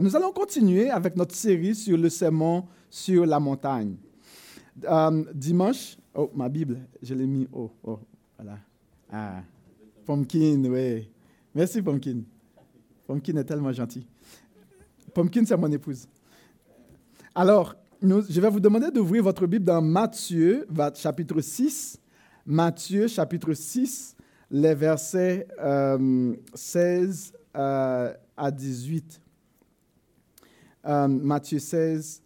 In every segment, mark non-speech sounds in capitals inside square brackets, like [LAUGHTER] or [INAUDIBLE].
Nous allons continuer avec notre série sur le sermon sur la montagne. Euh, dimanche, oh, ma Bible, je l'ai mis, oh, oh, voilà. Ah, Pumpkin, oui. Merci, Pumpkin. Pumpkin est tellement gentil. Pumpkin, c'est mon épouse. Alors, je vais vous demander d'ouvrir votre Bible dans Matthieu, chapitre 6. Matthieu, chapitre 6, les versets 16 euh, euh, à 18. Euh, Matthieu, 16,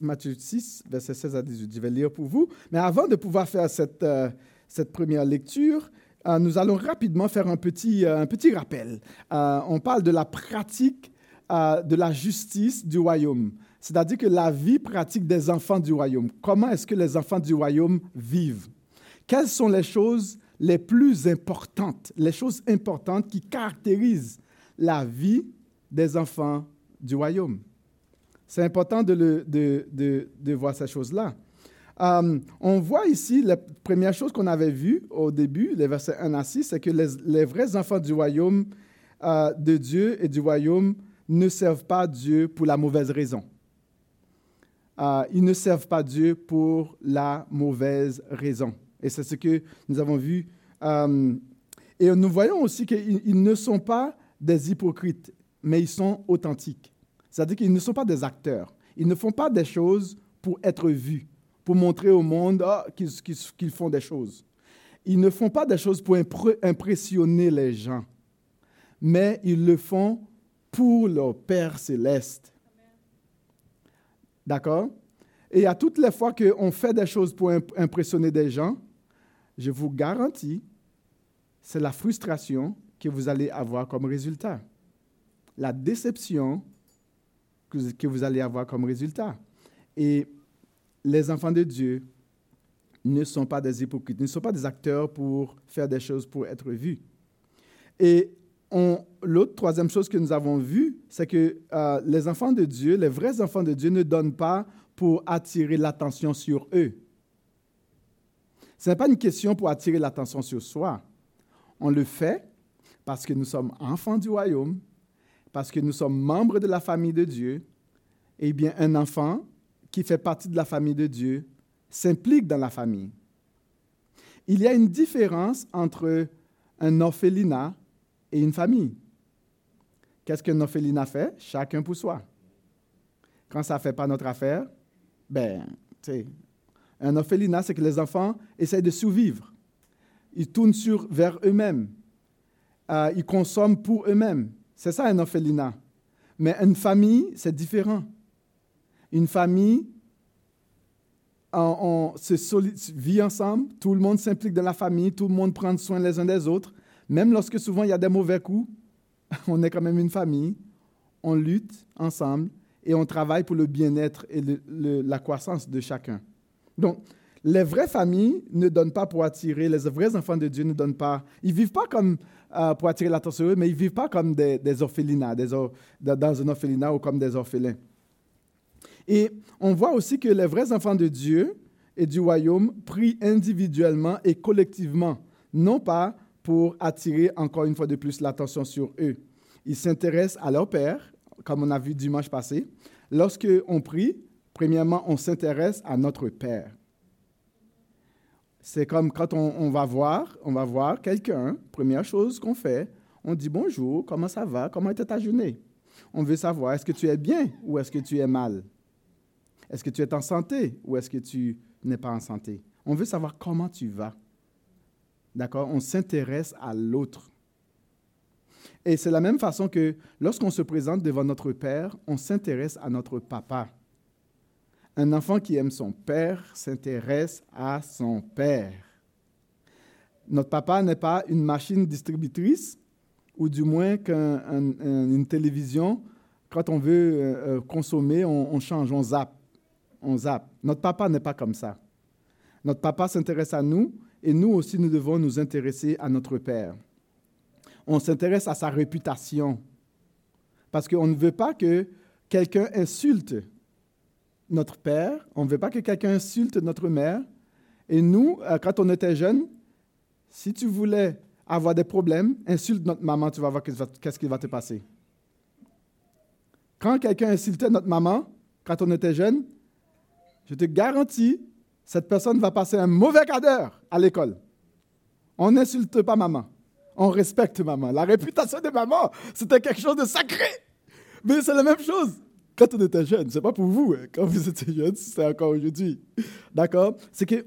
Matthieu 6, versets 16 à 18. Je vais lire pour vous. Mais avant de pouvoir faire cette, cette première lecture, nous allons rapidement faire un petit, un petit rappel. on parle de la pratique de la justice du royaume, c'est-à-dire que la vie pratique des enfants du royaume. Comment est-ce que les enfants du royaume vivent? Quelles sont les choses les plus importantes, les choses importantes qui caractérisent la vie des enfants du royaume. C'est important de, de, voir ces choses-là. Euh, on voit ici, la première chose qu'on avait vue au début, les versets 1 à 6, c'est que les, vrais enfants du royaume euh, de Dieu et du royaume ne servent pas Dieu pour la mauvaise raison. Euh, ils ne servent pas Dieu pour la mauvaise raison. Et c'est ce que nous avons vu. Et nous voyons aussi qu'ils ne sont pas des hypocrites, mais ils sont authentiques. C'est-à-dire qu'ils ne sont pas des acteurs. Ils ne font pas des choses pour être vus, pour montrer au monde ah, qu'ils font des choses. Ils ne font pas des choses pour impressionner les gens, mais ils le font pour leur Père céleste. D'accord? Et à toutes les fois qu'on fait des choses pour impressionner des gens, je vous garantis, c'est la frustration que vous allez avoir comme résultat. La déception que vous allez avoir comme résultat. Et les enfants de Dieu ne sont pas des hypocrites, ne sont pas des acteurs pour faire des choses pour être vus. Et l'autre, troisième chose que nous avons vue, c'est que euh, les enfants de Dieu, les vrais enfants de Dieu ne donnent pas pour attirer l'attention sur eux. Ce n'est pas une question pour attirer l'attention sur soi. On le fait parce que nous sommes enfants du royaume, parce que nous sommes membres de la famille de Dieu. Eh bien, un enfant qui fait partie de la famille de Dieu s'implique dans la famille. Il y a une différence entre un orphelinat et une famille. Qu'est-ce qu'un orphelinat fait? Chacun pour soi. Quand ça ne fait pas notre affaire, ben, tu sais, un orphelinat, c'est que les enfants essayent de survivre. Ils tournent sur, vers eux-mêmes. Euh, ils consomment pour eux-mêmes. C'est ça un orphelinat. Mais une famille, c'est différent. Une famille, on, se vit ensemble, tout le monde s'implique dans la famille, tout le monde prend soin les uns des autres. Même lorsque souvent il y a des mauvais coups, [LAUGHS] on est quand même une famille, on lutte ensemble et on travaille pour le bien-être et la croissance de chacun. Donc, les vraies familles ne donnent pas pour attirer, les vrais enfants de Dieu ne donnent pas, ils vivent pas comme euh, pour attirer l'attention, mais ils vivent pas comme des, orphelinats, dans un orphelinat ou comme des orphelins. Et on voit aussi que les vrais enfants de Dieu et du royaume prient individuellement et collectivement, non pas pour attirer encore une fois de plus l'attention sur eux. Ils s'intéressent à leur Père, comme on a vu dimanche passé. Lorsque on prie, Premièrement, on s'intéresse à notre Père. C'est comme quand on, va voir, on va voir quelqu'un, première chose qu'on fait, on dit bonjour, comment ça va, comment était ta journée? On veut savoir, est-ce que tu es bien ou est-ce que tu es mal? Est-ce que tu es en santé ou est-ce que tu n'es pas en santé? On veut savoir comment tu vas. D'accord? On s'intéresse à l'autre. Et c'est la même façon que lorsqu'on se présente devant notre Père, on s'intéresse à notre papa. Un enfant qui aime son père s'intéresse à son père. Notre papa n'est pas une machine distributrice, ou du moins qu'une télévision. Quand on veut euh, euh, consommer, on, change, on zappe. On zappe. Notre papa n'est pas comme ça. Notre papa s'intéresse à nous et nous aussi, nous devons nous intéresser à notre Père. On s'intéresse à sa réputation parce qu'on ne veut pas que quelqu'un insulte notre père, on ne veut pas que quelqu'un insulte notre mère. Et nous, euh, quand on était jeunes, si tu voulais avoir des problèmes, insulte notre maman, tu vas voir qu'est-ce qui va te passer. quand quelqu'un insultait notre maman quand on était jeune, je te garantis, cette personne va passer un mauvais quart d'heure à l'école. On n'insulte pas maman. On respecte maman. La réputation de maman, c'était quelque chose de sacré. Mais c'est la même chose quand on était jeune. C'est pas pour vous. Hein. Quand vous étiez jeune, c'est encore aujourd'hui. D'accord? C'est que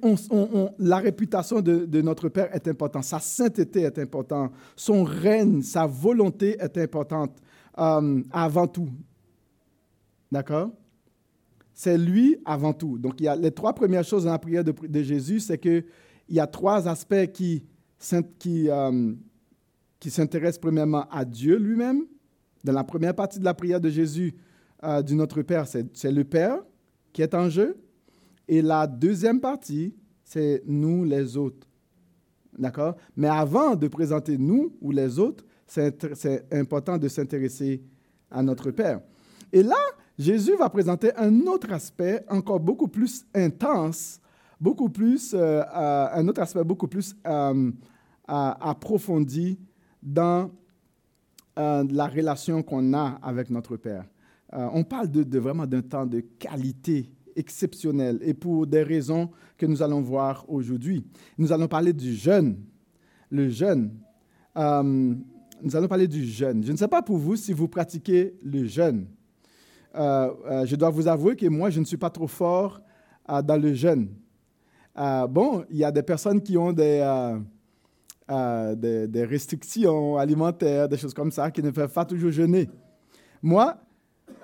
la réputation de, notre Père est importante. Sa sainteté est importante. Son règne, sa volonté est importante euh, avant tout. D'accord? C'est lui avant tout. Donc, il y a les trois premières choses dans la prière de, Jésus, c'est qu'il y a trois aspects qui, euh, qui s'intéresse premièrement à Dieu lui-même. Dans la première partie de la prière de Jésus, euh, du Notre Père, c'est le Père qui est en jeu. Et la deuxième partie, c'est nous les autres. D'accord? Mais avant de présenter nous ou les autres, c'est important de s'intéresser à notre Père. Et là, Jésus va présenter un autre aspect encore beaucoup plus intense, beaucoup plus, euh, euh, un autre aspect beaucoup plus approfondi dans euh, la relation qu'on a avec notre Père. Euh, on parle de, vraiment d'un temps de qualité exceptionnelle et pour des raisons que nous allons voir aujourd'hui. Nous allons parler du jeûne. Le jeûne. Euh, nous allons parler du jeûne. Je ne sais pas pour vous si vous pratiquez le jeûne. Je dois vous avouer que moi, je ne suis pas trop fort dans le jeûne. bon, il y a des personnes qui ont des restrictions alimentaires, des choses comme ça, qui ne peuvent pas toujours jeûner. Moi,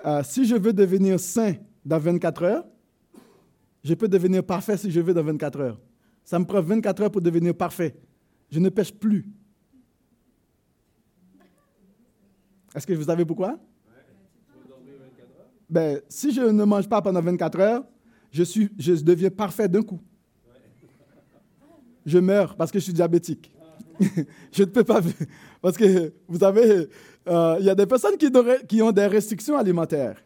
euh, si je veux devenir saint dans 24 heures, je peux devenir parfait si je veux dans 24 heures. Ça me prend 24 heures pour devenir parfait. Je ne pêche plus. Est-ce que vous savez pourquoi? Ben, si je ne mange pas pendant 24 heures, je, suis, je deviens parfait d'un coup. Je meurs parce que je suis diabétique. [LAUGHS] je ne peux pas. Parce que, vous savez, euh, il y a des personnes qui, ont des restrictions alimentaires,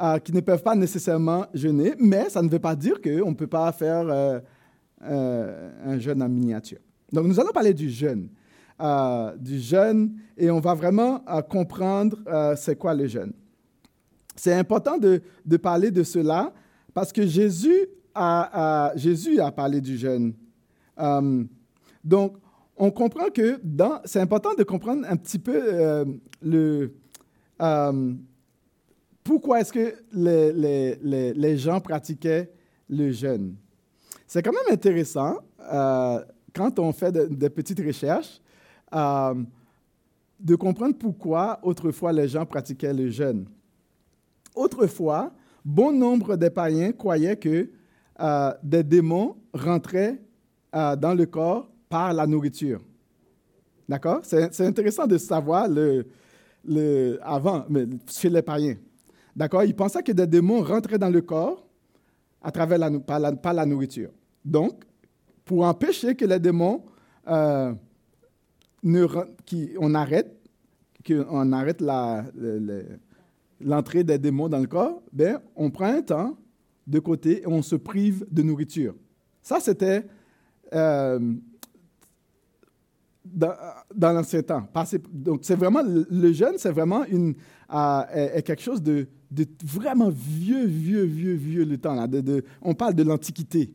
euh, qui ne peuvent pas nécessairement jeûner, mais ça ne veut pas dire qu'on ne peut pas faire euh, un jeûne en miniature. Donc, nous allons parler du jeûne. du jeûne, et on va vraiment comprendre c'est quoi le jeûne. C'est important de, de, parler de cela parce que Jésus a, Jésus a parlé du jeûne. donc, on comprend que dans, c'est important de comprendre un petit peu euh, le, euh, pourquoi est-ce que les, les, les, gens pratiquaient le jeûne. C'est quand même intéressant euh, quand on fait des petites recherches de comprendre pourquoi autrefois les gens pratiquaient le jeûne. Autrefois, bon nombre des païens croyaient que des démons rentraient dans le corps par la nourriture. D'accord? C'est intéressant de savoir le, le, avant, mais chez les païens. D'accord? Ils pensaient que des démons rentraient dans le corps à travers la, par, la, nourriture. Donc, pour empêcher que les démons, euh, on arrête, qu'on arrête l'entrée des démons dans le corps, ben, on prend un temps de côté et on se prive de nourriture. Ça, c'était euh, dans, l'ancien temps. Donc, c'est vraiment, le jeûne, c'est vraiment une, euh, quelque chose de, vraiment vieux, vieux, vieux, vieux le temps. Là, on parle de l'Antiquité.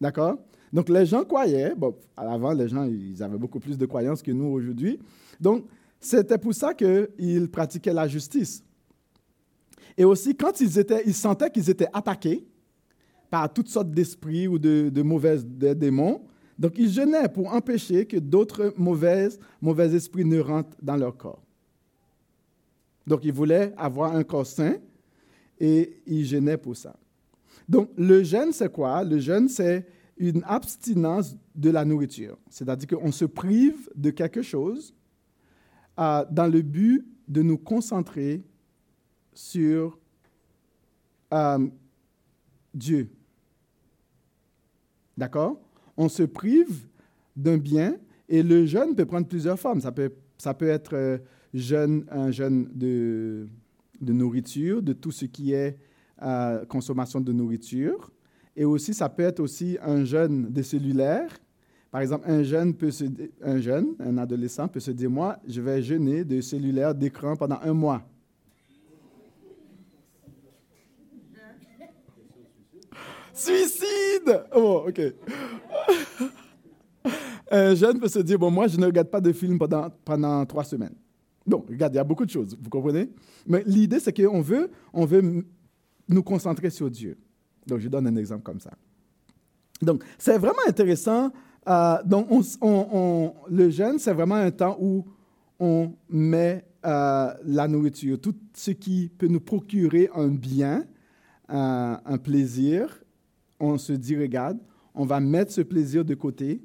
D'accord? Donc, les gens croyaient, bon, avant, les gens, ils avaient beaucoup plus de croyances que nous aujourd'hui. Donc, c'était pour ça qu'ils pratiquaient la justice. Et aussi, quand ils, sentaient qu'ils étaient attaqués par toutes sortes d'esprits ou de, de mauvais démons, donc, ils jeûnaient pour empêcher que d'autres mauvais, mauvais esprits ne rentrent dans leur corps. Donc, ils voulaient avoir un corps sain et ils jeûnaient pour ça. Donc, le jeûne, c'est quoi? Le jeûne, c'est une abstinence de la nourriture. C'est-à-dire qu'on se prive de quelque chose euh, dans le but de nous concentrer sur euh, Dieu. D'accord? On se prive d'un bien et le jeûne peut prendre plusieurs formes. Ça peut, ça peut être euh, un jeûne de, de, nourriture, de tout ce qui est euh, consommation de nourriture. Et aussi, ça peut être aussi un jeûne de cellulaire. Par exemple, un jeune, peut se, un jeune, un adolescent peut se dire, moi, je vais jeûner de cellulaire d'écran pendant un mois. Suicide! Oh, OK. [LAUGHS] Un jeune peut se dire, bon, moi, je ne regarde pas de film pendant, pendant trois semaines. Donc, regarde, il y a beaucoup de choses, vous comprenez? Mais l'idée, c'est qu'on veut, on veut nous concentrer sur Dieu. Donc, je donne un exemple comme ça. Donc, c'est vraiment intéressant. Euh, donc, on, le jeûne, c'est vraiment un temps où on met euh, la nourriture, tout ce qui peut nous procurer un bien, euh, un plaisir. On se dit, regarde, on va mettre ce plaisir de côté.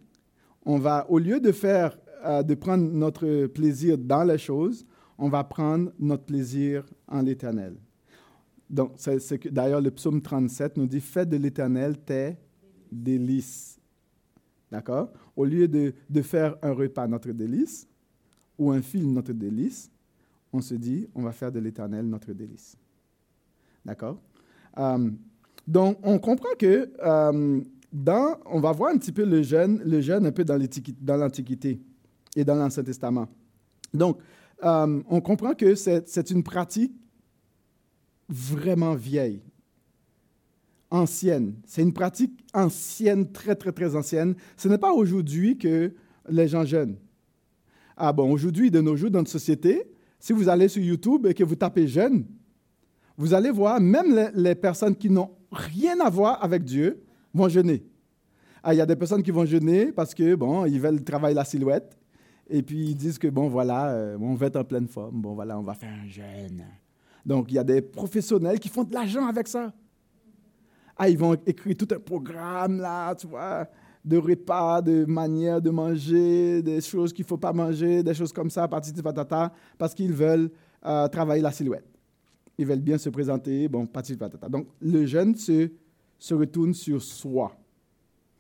On va, au lieu de faire, de prendre notre plaisir dans les choses, on va prendre notre plaisir en l'éternel. Donc, c'est, d'ailleurs, le psaume 37 nous dit Fais de l'éternel tes délices. D'accord? Au lieu de, de, faire un repas notre délice ou un film notre délice, on se dit On va faire de l'éternel notre délice. D'accord? Euh, Donc, on comprend que euh, dans, on va voir un petit peu le jeûne, le jeûne un peu dans l'Antiquité et dans l'Ancien Testament. Donc, euh, on comprend que c'est une pratique vraiment vieille, ancienne. C'est une pratique ancienne, très, très, très ancienne. Ce n'est pas aujourd'hui que les gens jeûnent. Ah bon, aujourd'hui, de nos jours, dans notre société, si vous allez sur YouTube et que vous tapez jeûne, vous allez voir, même les, personnes qui n'ont rien à voir avec Dieu vont jeûner. Ah, il y a des personnes qui vont jeûner parce que, bon, ils veulent travailler la silhouette. Et puis ils disent que, bon, voilà, euh, on va être en pleine forme. Bon, voilà, on va faire un jeûne. Donc, il y a des professionnels qui font de l'argent avec ça. Ah, ils vont écrire tout un programme, là, tu vois, de repas, de manière de manger, des choses qu'il ne faut pas manger, des choses comme ça, patati patata, parce qu'ils veulent euh, travailler la silhouette. Ils veulent bien se présenter, bon, patati patata. Donc, le jeûne se, se retourne sur soi.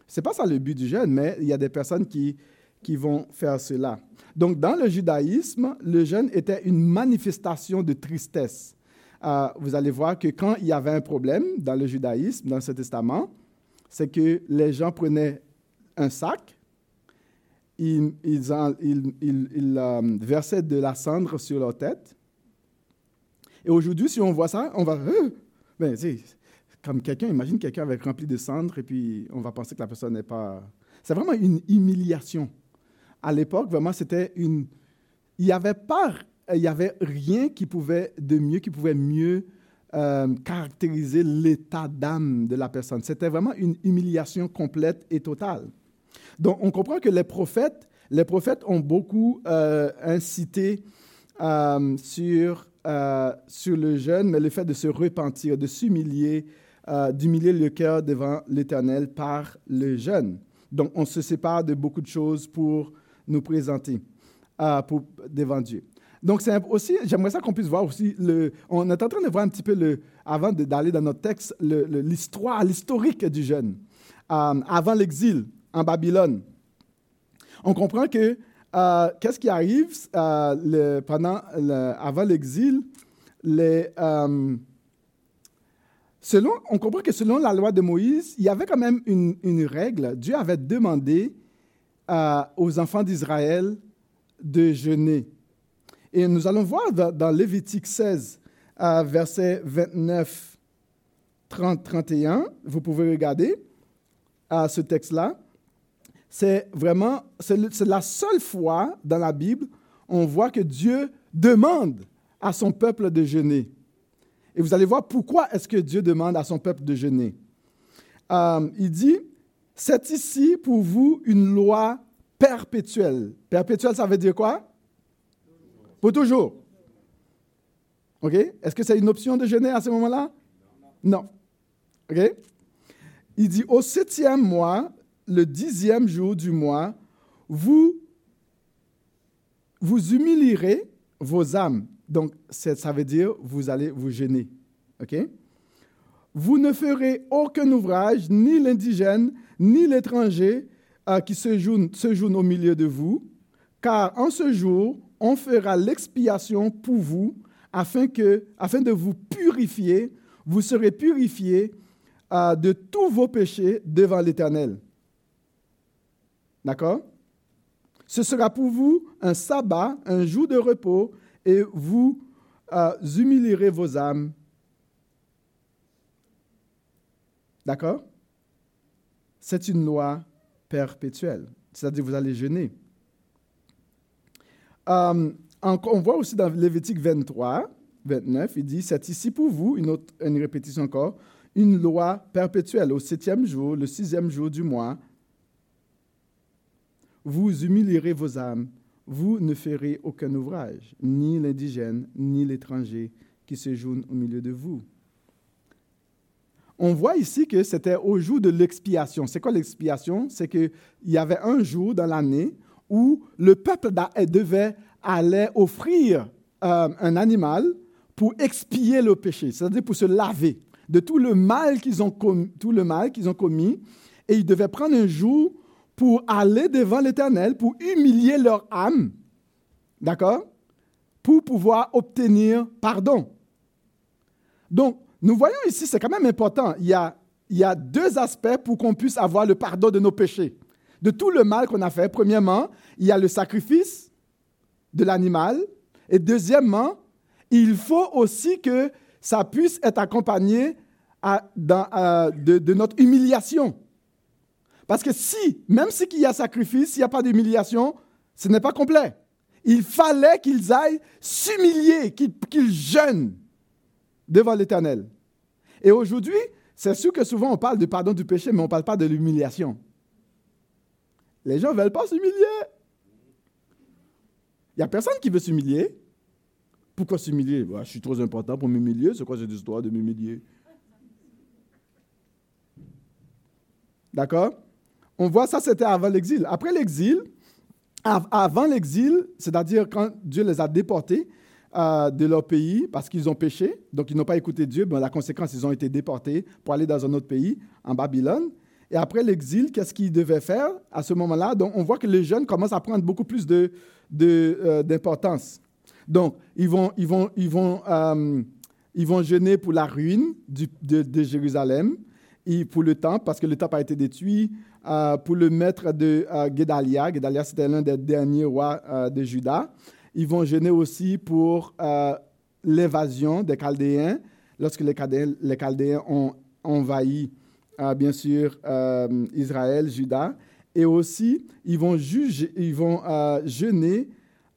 Ce n'est pas ça le but du jeûne, mais il y a des personnes qui, qui vont faire cela. Donc, dans le judaïsme, le jeûne était une manifestation de tristesse. Euh, vous allez voir que quand il y avait un problème dans le judaïsme, dans ce testament, c'est que les gens prenaient un sac, ils, ils, euh, versaient de la cendre sur leur tête. Et aujourd'hui, si on voit ça, on va... Euh, ben, comme quelqu'un, imagine quelqu'un avec rempli de cendre et puis on va penser que la personne n'est pas... C'est vraiment une humiliation à l'époque, vraiment, c'était une. Il n'y avait pas, il y avait rien qui pouvait de mieux, qui pouvait mieux euh, caractériser l'état d'âme de la personne. C'était vraiment une humiliation complète et totale. Donc, on comprend que les prophètes, les prophètes ont beaucoup euh, incité euh, sur, sur le jeûne, mais le fait de se repentir, de s'humilier, d'humilier le cœur devant l'Éternel par le jeûne. Donc, on se sépare de beaucoup de choses pour nous présenter euh, pour, devant Dieu. Donc, c'est aussi, j'aimerais ça qu'on puisse voir aussi, le, on est en train de voir un petit peu, le, avant d'aller dans notre texte, l'histoire, l'historique du jeûne. Euh, avant l'exil en Babylone, on comprend que euh, qu'est-ce qui arrive le, pendant, avant l'exil, les, selon, on comprend que selon la loi de Moïse, il y avait quand même une, règle. Dieu avait demandé aux enfants d'Israël de jeûner. Et nous allons voir dans, Lévitique 16, verset 29, 30, 31, vous pouvez regarder ce texte-là. C'est vraiment, c'est la seule fois dans la Bible on voit que Dieu demande à son peuple de jeûner. Et vous allez voir pourquoi est-ce que Dieu demande à son peuple de jeûner. Euh, il dit, c'est ici pour vous une loi perpétuelle. Perpétuelle, ça veut dire quoi? Pour toujours. OK? Est-ce que c'est une option de jeûner à ce moment-là? Non. OK? Il dit, au septième mois, le dixième jour du mois, vous, humilierez vos âmes. Donc, ça veut dire, vous allez vous gêner. Vous ne ferez aucun ouvrage, ni l'indigène, ni l'étranger euh, qui se joue au milieu de vous, car en ce jour, on fera l'expiation pour vous, afin de vous purifier. Vous serez purifiés euh, de tous vos péchés devant l'Éternel. D'accord? Ce sera pour vous un sabbat, un jour de repos, et vous euh, humilierez vos âmes. D'accord? C'est une loi perpétuelle. C'est-à-dire, vous allez jeûner. Euh, on voit aussi dans Lévitique 23, 29, il dit, c'est ici pour vous, une répétition encore, une loi perpétuelle. Au septième jour, le sixième jour du mois, vous humilierez vos âmes, vous ne ferez aucun ouvrage, ni l'indigène, ni l'étranger qui se joue au milieu de vous. On voit ici que c'était au jour de l'expiation. C'est quoi l'expiation? C'est qu'il y avait un jour dans l'année où le peuple devait aller offrir euh, un animal pour expier le péché, c'est-à-dire pour se laver de tout le mal qu'ils ont, commis, tout le mal qu'ils ont commis. Et ils devaient prendre un jour pour aller devant l'Éternel, pour humilier leur âme, d'accord Pour pouvoir obtenir pardon. Donc, nous voyons ici, c'est quand même important, il y a, il y a deux aspects pour qu'on puisse avoir le pardon de nos péchés. De tout le mal qu'on a fait, premièrement, il y a le sacrifice de l'animal, et deuxièmement, il faut aussi que ça puisse être accompagné de, de, notre humiliation. Parce que si, même s'il y a sacrifice, s'il n'y a pas d'humiliation, ce n'est pas complet. Il fallait qu'ils aillent s'humilier, qu'ils jeûnent devant l'Éternel. Et aujourd'hui, c'est sûr que souvent on parle du pardon du péché, mais on ne parle pas de l'humiliation. Les gens ne veulent pas s'humilier. Il n'y a personne qui veut s'humilier. Pourquoi s'humilier? Je suis trop important pour m'humilier. C'est quoi cette histoire de m'humilier? D'accord? On voit ça, c'était avant l'exil. Après l'exil, avant l'exil, c'est-à-dire quand Dieu les a déportés euh, de leur pays parce qu'ils ont péché, donc ils n'ont pas écouté Dieu, ben, la conséquence, ils ont été déportés pour aller dans un autre pays, en Babylone. Et après l'exil, qu'est-ce qu'ils devaient faire à ce moment-là? Donc on voit que les jeunes commencent à prendre beaucoup plus d'importance. De, donc, ils vont, ils vont, ils vont, euh, ils vont jeûner pour la ruine de, Jérusalem, et pour le temple, parce que le temple a été détruit, euh, pour le maître de euh, Gedalia. Gedalia, c'était l'un des derniers rois de Juda. Ils vont jeûner aussi pour l'évasion des Chaldéens, lorsque les Chaldéens, ont envahi, bien sûr, Israël, Juda. Et aussi, ils vont, juger, jeûner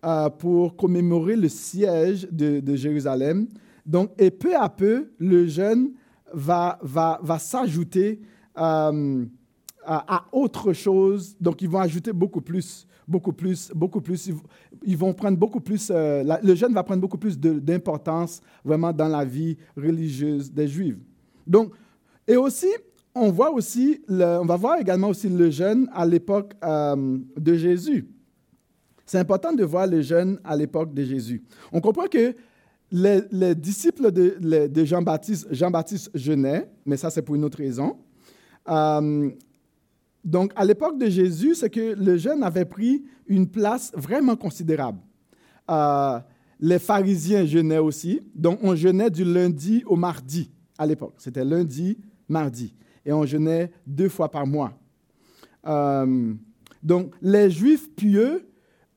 euh, pour commémorer le siège de, Jérusalem. Donc, et peu à peu, le jeûne va, va, va s'ajouter euh, à, autre chose. Donc, ils vont ajouter beaucoup plus, beaucoup plus, beaucoup plus. Ils, vont prendre beaucoup plus, euh, le jeûne va prendre beaucoup plus d'importance vraiment dans la vie religieuse des Juifs. Donc, et aussi, on voit aussi, on va voir également aussi le jeûne à l'époque de Jésus. C'est important de voir les jeunes à l'époque de Jésus. On comprend que les, disciples de, Jean-Baptiste, Jean-Baptiste jeûnaient, mais ça c'est pour une autre raison. Euh, donc à l'époque de Jésus, c'est que le jeûne avait pris une place vraiment considérable. Euh, les pharisiens jeûnaient aussi, donc on jeûnait du lundi au mardi à l'époque. C'était lundi, mardi, et on jeûnait deux fois par mois. Euh, donc les juifs pieux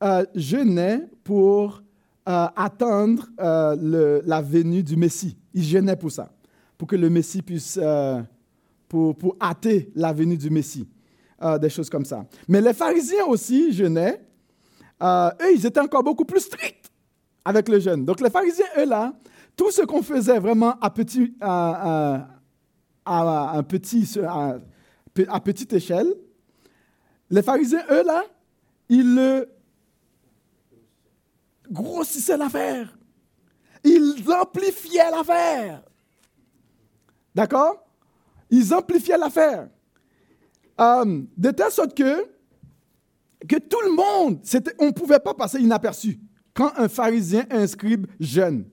euh, jeûnait pour attendre la venue du Messie. Il jeûnait pour ça, pour que le Messie puisse, pour, pour hâter la venue du Messie, des choses comme ça. Mais les pharisiens aussi jeûnaient. eux, ils étaient encore beaucoup plus stricts avec le jeûne. Donc les pharisiens, eux, là, tout ce qu'on faisait vraiment à, petit, à, petit, à petite échelle, les pharisiens, eux, là, ils grossissaient l'affaire. Ils amplifiaient l'affaire. D'accord? Ils amplifiaient l'affaire. Euh, de telle sorte que, que tout le monde, on ne pouvait pas passer inaperçu quand un pharisien, un scribe jeune.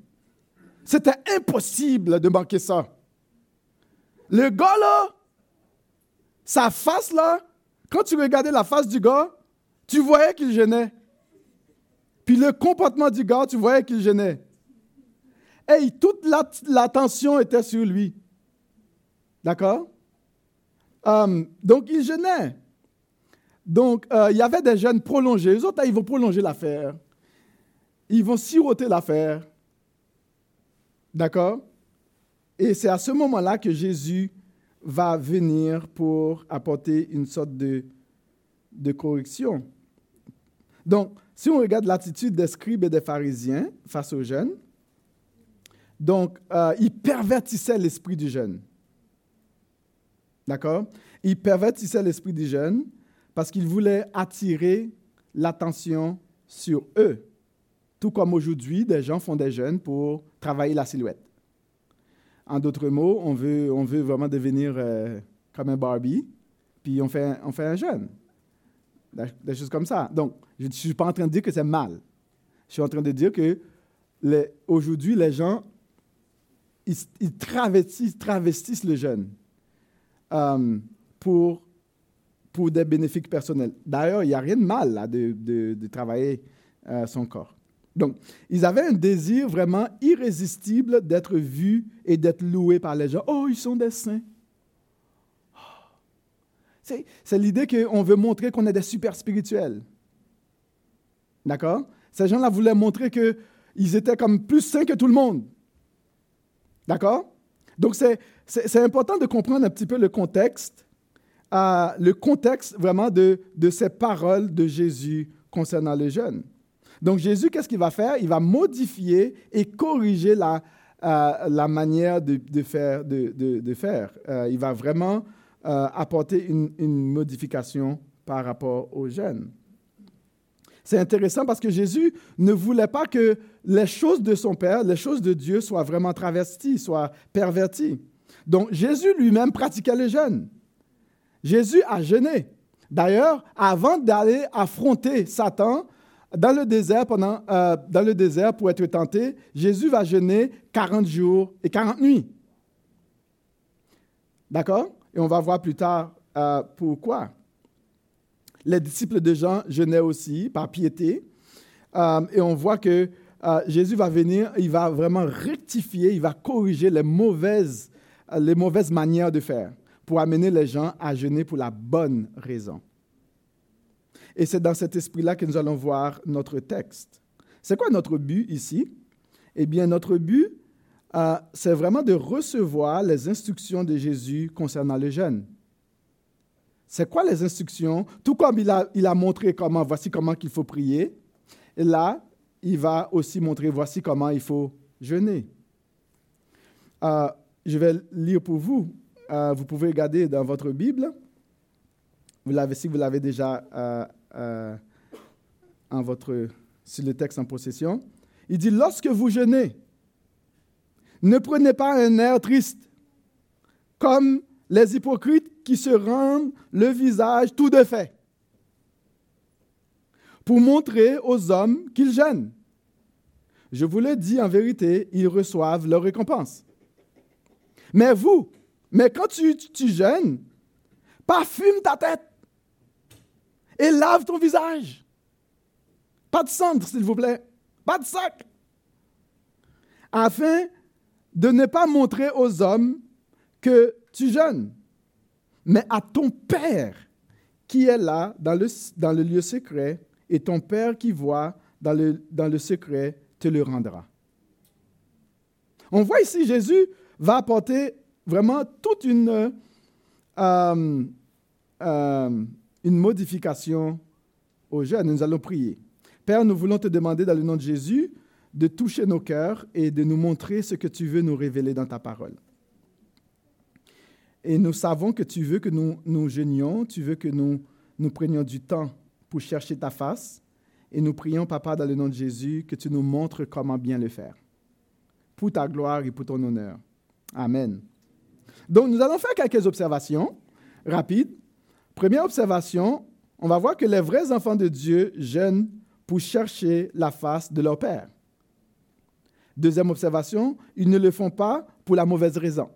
C'était impossible de manquer ça. Le gars là, sa face là, quand tu regardais la face du gars, tu voyais qu'il gênait. Puis le comportement du gars, tu voyais qu'il gênait. Et toute l'attention était sur lui. D'accord? Euh, Donc, il gênait. Donc, euh, il y avait des jeunes prolongés. Les autres, ils vont prolonger l'affaire. Ils vont siroter l'affaire. D'accord? Et c'est à ce moment-là que Jésus va venir pour apporter une sorte de, de correction. Donc, si on regarde l'attitude des scribes et des pharisiens face aux jeunes, donc, euh, ils pervertissaient l'esprit du jeune. D'accord? Ils pervertissaient l'esprit du jeune parce qu'ils voulaient attirer l'attention sur eux. Tout comme aujourd'hui, des gens font des jeunes pour travailler la silhouette. En d'autres mots, on veut, on veut vraiment devenir euh, comme un Barbie, puis on fait, on fait un jeune. Des choses comme ça. Donc, je ne suis pas en train de dire que c'est mal. Je suis en train de dire que aujourd'hui, les gens, ils, travestissent, travestissent le jeune euh, pour, pour des bénéfices personnels. D'ailleurs, il n'y a rien de mal là, de, de, travailler euh, son corps. Donc, ils avaient un désir vraiment irrésistible d'être vus et d'être loués par les gens. Oh, ils sont des saints. C'est l'idée qu'on veut montrer qu'on est des super spirituels. D'accord? Ces gens-là voulaient montrer qu'ils étaient comme plus saints que tout le monde. D'accord? Donc, c'est important de comprendre un petit peu le contexte, euh, le contexte vraiment de, de ces paroles de Jésus concernant les jeunes. Donc Jésus, qu'est-ce qu'il va faire? Il va modifier et corriger la, euh, la manière de, de faire. Euh, il va vraiment apporter une, une, modification par rapport aux jeunes. C'est intéressant parce que Jésus ne voulait pas que les choses de son Père, les choses de Dieu soient vraiment travesties, soient perverties. Donc Jésus lui-même pratiquait le jeûne. Jésus a jeûné. D'ailleurs, avant d'aller affronter Satan, dans le désert, euh, pour être tenté, Jésus va jeûner 40 jours et 40 nuits. D'accord? Et on va voir plus tard euh, pourquoi. Les disciples de Jean jeûnaient aussi par piété. Euh, et on voit que Jésus va venir, il va vraiment rectifier, il va corriger les mauvaises, les mauvaises manières de faire pour amener les gens à jeûner pour la bonne raison. Et c'est dans cet esprit-là que nous allons voir notre texte. C'est quoi notre but ici? Eh bien, notre but, euh, c'est vraiment de recevoir les instructions de Jésus concernant les jeunes. C'est quoi les instructions? Tout comme il a, il a montré comment, voici comment il faut prier. Et là, il va aussi montrer, voici comment il faut jeûner. Euh, je vais lire pour vous. Euh, vous pouvez regarder dans votre Bible. Vous l'avez, si vous l'avez déjà euh, en votre, sur le texte en possession. Il dit, lorsque vous jeûnez, ne prenez pas un air triste, comme les hypocrites qui se rendent le visage tout de fait, pour montrer aux hommes qu'ils jeûnent. Je vous le dis en vérité, ils reçoivent leur récompense. Mais vous, mais quand tu, jeûnes, parfume ta tête et lave ton visage. Pas de cendre, s'il vous plaît. Pas de sac. Afin de ne pas montrer aux hommes que tu jeûnes, mais à ton Père qui est là dans le, dans le lieu secret, et ton Père qui voit dans le, dans le secret te le rendra. On voit ici Jésus va apporter vraiment toute une, euh, euh, une modification aux jeunes. Nous allons prier. Père, nous voulons te demander dans le nom de Jésus de toucher nos cœurs et de nous montrer ce que tu veux nous révéler dans ta parole. Et nous savons que tu veux que nous nous gênions, tu veux que nous nous prenions du temps pour chercher ta face. Et nous prions, Papa, dans le nom de Jésus, que tu nous montres comment bien le faire. Pour ta gloire et pour ton honneur. Amen. Donc, nous allons faire quelques observations rapides. Première observation, on va voir que les vrais enfants de Dieu jeûnent pour chercher la face de leur Père. Deuxième observation, ils ne le font pas pour la mauvaise raison.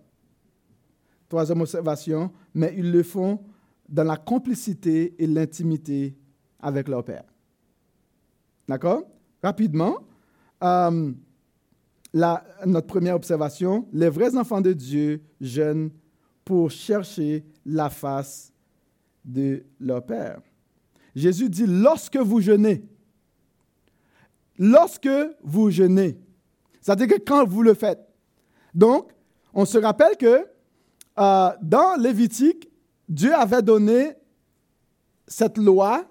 Troisième observation, mais ils le font dans la complicité et l'intimité avec leur Père. D'accord? Rapidement, euh, notre première observation, les vrais enfants de Dieu jeûnent pour chercher la face de leur Père. Jésus dit, lorsque vous jeûnez, lorsque vous jeûnez, c'est-à-dire que quand vous le faites. Donc, on se rappelle que euh, dans Lévitique, Dieu avait donné cette loi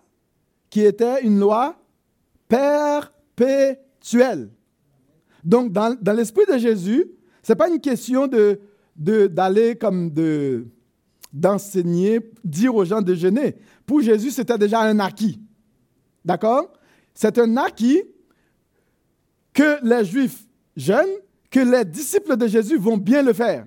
qui était une loi perpétuelle. Donc, dans, l'esprit de Jésus, ce n'est pas une question de, d'aller comme de, d'enseigner, dire aux gens de jeûner. Pour Jésus, c'était déjà un acquis. D'accord? C'est un acquis que les Juifs jeûnent, que les disciples de Jésus vont bien le faire.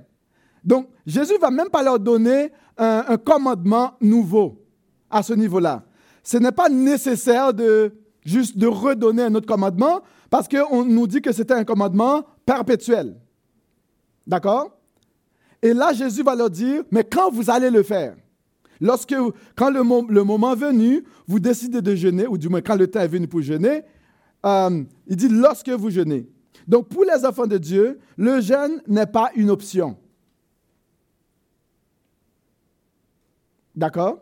Donc, Jésus ne va même pas leur donner un, commandement nouveau à ce niveau-là. Ce n'est pas nécessaire de juste de redonner un autre commandement parce qu'on nous dit que c'était un commandement perpétuel. D'accord? Et là, Jésus va leur dire, mais quand vous allez le faire, lorsque, quand le, le moment venu, vous décidez de jeûner, ou du moins quand le temps est venu pour jeûner, euh, il dit lorsque vous jeûnez. Donc pour les enfants de Dieu, le jeûne n'est pas une option. D'accord?